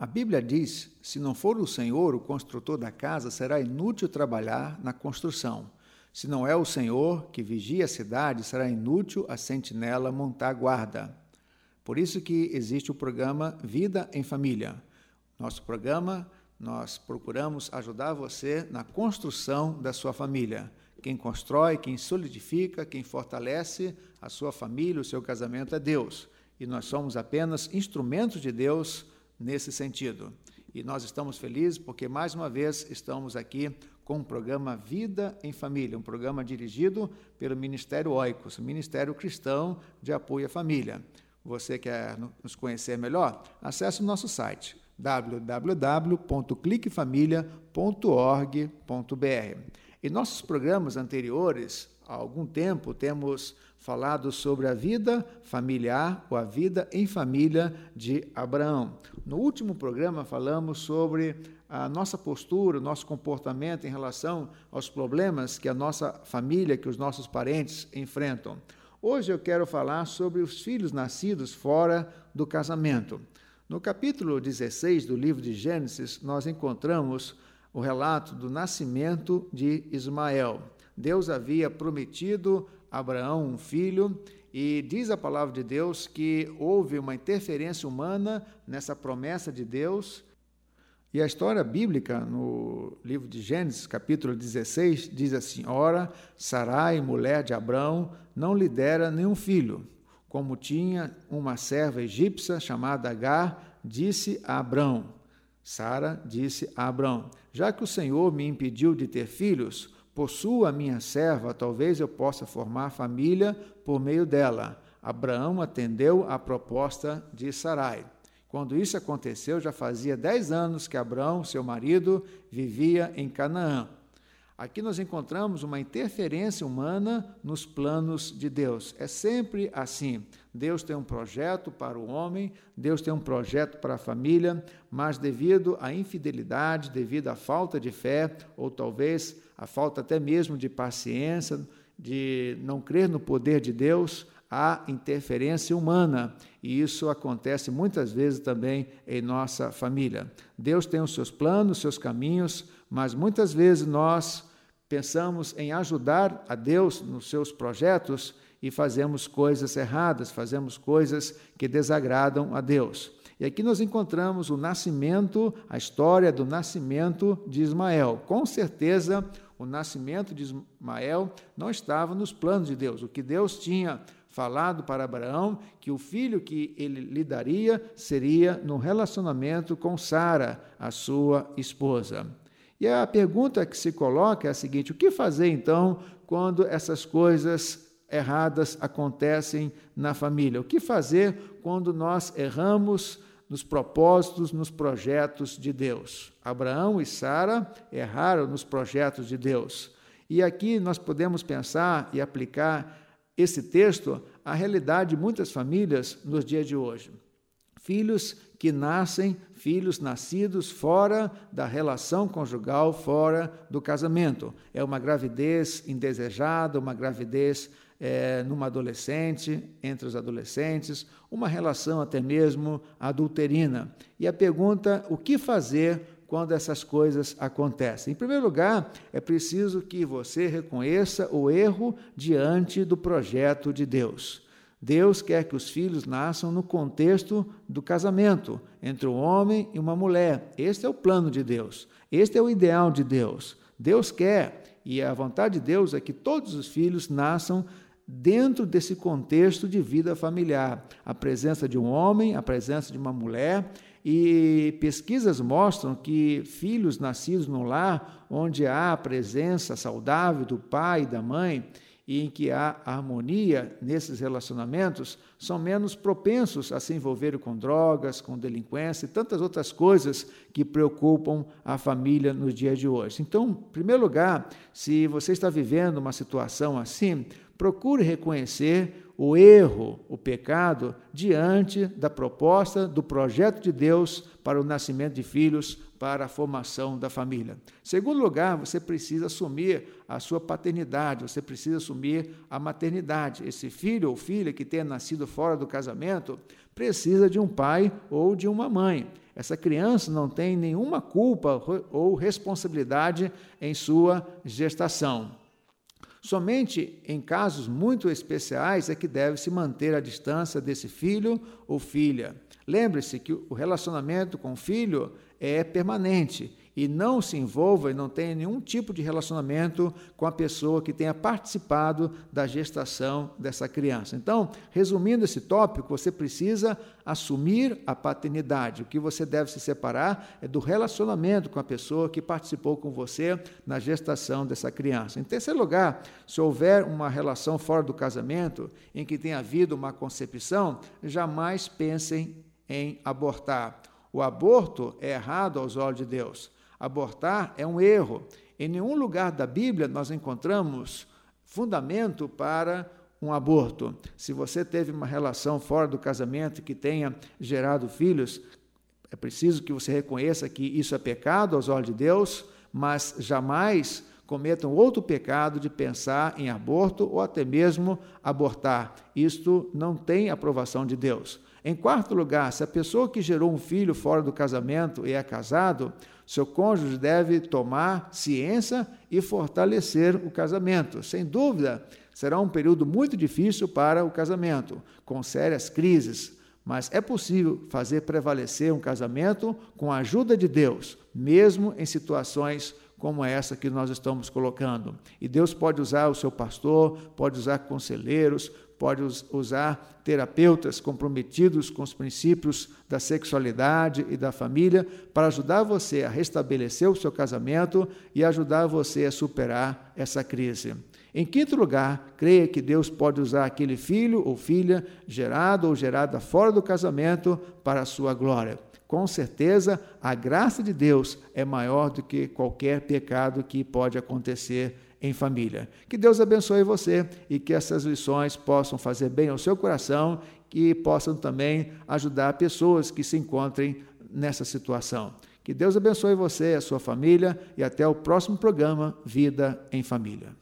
A Bíblia diz: se não for o Senhor o construtor da casa, será inútil trabalhar na construção. Se não é o Senhor que vigia a cidade, será inútil a sentinela montar guarda. Por isso que existe o programa Vida em Família. Nosso programa, nós procuramos ajudar você na construção da sua família. Quem constrói, quem solidifica, quem fortalece a sua família, o seu casamento é Deus. E nós somos apenas instrumentos de Deus nesse sentido. E nós estamos felizes porque, mais uma vez, estamos aqui com o programa Vida em Família, um programa dirigido pelo Ministério Oicos, Ministério Cristão de Apoio à Família. Você quer nos conhecer melhor? Acesse o nosso site www.cliquefamilia.org.br. Em nossos programas anteriores, há algum tempo, temos falado sobre a vida familiar ou a vida em família de Abraão. No último programa, falamos sobre a nossa postura, o nosso comportamento em relação aos problemas que a nossa família, que os nossos parentes enfrentam. Hoje eu quero falar sobre os filhos nascidos fora do casamento. No capítulo 16 do livro de Gênesis, nós encontramos o relato do nascimento de Ismael. Deus havia prometido Abraão um filho, e diz a palavra de Deus que houve uma interferência humana nessa promessa de Deus. E a história bíblica, no livro de Gênesis, capítulo 16, diz assim: Ora, Sarai, mulher de Abraão, não lhe dera nenhum filho. Como tinha uma serva egípcia chamada Agar, disse a Abraão: Sara disse a Abraão: Já que o Senhor me impediu de ter filhos, Possuo a minha serva, talvez eu possa formar família por meio dela. Abraão atendeu à proposta de Sarai. Quando isso aconteceu, já fazia dez anos que Abraão, seu marido, vivia em Canaã. Aqui nós encontramos uma interferência humana nos planos de Deus. É sempre assim. Deus tem um projeto para o homem, Deus tem um projeto para a família, mas devido à infidelidade, devido à falta de fé, ou talvez a falta até mesmo de paciência, de não crer no poder de Deus, há interferência humana. E isso acontece muitas vezes também em nossa família. Deus tem os seus planos, os seus caminhos, mas muitas vezes nós pensamos em ajudar a Deus nos seus projetos e fazemos coisas erradas, fazemos coisas que desagradam a Deus. E aqui nós encontramos o nascimento, a história do nascimento de Ismael. Com certeza, o nascimento de Ismael não estava nos planos de Deus. O que Deus tinha falado para Abraão, que o filho que ele lhe daria seria no relacionamento com Sara, a sua esposa. E a pergunta que se coloca é a seguinte: o que fazer então quando essas coisas erradas acontecem na família? O que fazer quando nós erramos nos propósitos, nos projetos de Deus? Abraão e Sara erraram nos projetos de Deus. E aqui nós podemos pensar e aplicar esse texto à realidade de muitas famílias nos dias de hoje. Filhos que nascem, filhos nascidos fora da relação conjugal, fora do casamento. É uma gravidez indesejada, uma gravidez é, numa adolescente, entre os adolescentes, uma relação até mesmo adulterina. E a pergunta: o que fazer quando essas coisas acontecem? Em primeiro lugar, é preciso que você reconheça o erro diante do projeto de Deus. Deus quer que os filhos nasçam no contexto do casamento entre um homem e uma mulher. Este é o plano de Deus. Este é o ideal de Deus. Deus quer, e a vontade de Deus é que todos os filhos nasçam dentro desse contexto de vida familiar. A presença de um homem, a presença de uma mulher. E pesquisas mostram que filhos nascidos no lar, onde há a presença saudável do pai e da mãe, e em que há harmonia nesses relacionamentos, são menos propensos a se envolver com drogas, com delinquência e tantas outras coisas que preocupam a família nos dias de hoje. Então, em primeiro lugar, se você está vivendo uma situação assim, procure reconhecer o erro, o pecado, diante da proposta do projeto de Deus para o nascimento de filhos, para a formação da família. Segundo lugar, você precisa assumir a sua paternidade, você precisa assumir a maternidade. Esse filho ou filha que tenha nascido fora do casamento precisa de um pai ou de uma mãe. Essa criança não tem nenhuma culpa ou responsabilidade em sua gestação. Somente em casos muito especiais é que deve se manter a distância desse filho ou filha. Lembre-se que o relacionamento com o filho é permanente e não se envolva e não tenha nenhum tipo de relacionamento com a pessoa que tenha participado da gestação dessa criança. Então, resumindo esse tópico, você precisa assumir a paternidade. O que você deve se separar é do relacionamento com a pessoa que participou com você na gestação dessa criança. Em terceiro lugar, se houver uma relação fora do casamento em que tenha havido uma concepção, jamais pensem em abortar. O aborto é errado aos olhos de Deus. Abortar é um erro. Em nenhum lugar da Bíblia nós encontramos fundamento para um aborto. Se você teve uma relação fora do casamento que tenha gerado filhos, é preciso que você reconheça que isso é pecado aos olhos de Deus, mas jamais cometam outro pecado de pensar em aborto ou até mesmo abortar. Isto não tem aprovação de Deus. Em quarto lugar, se a pessoa que gerou um filho fora do casamento e é casado, seu cônjuge deve tomar ciência e fortalecer o casamento. Sem dúvida, será um período muito difícil para o casamento, com sérias crises, mas é possível fazer prevalecer um casamento com a ajuda de Deus, mesmo em situações como essa que nós estamos colocando. E Deus pode usar o seu pastor, pode usar conselheiros, pode usar terapeutas comprometidos com os princípios da sexualidade e da família para ajudar você a restabelecer o seu casamento e ajudar você a superar essa crise. Em quinto lugar, creia que Deus pode usar aquele filho ou filha gerado ou gerada fora do casamento para a sua glória. Com certeza, a graça de Deus é maior do que qualquer pecado que pode acontecer em família. Que Deus abençoe você e que essas lições possam fazer bem ao seu coração e possam também ajudar pessoas que se encontrem nessa situação. Que Deus abençoe você, a sua família e até o próximo programa Vida em Família.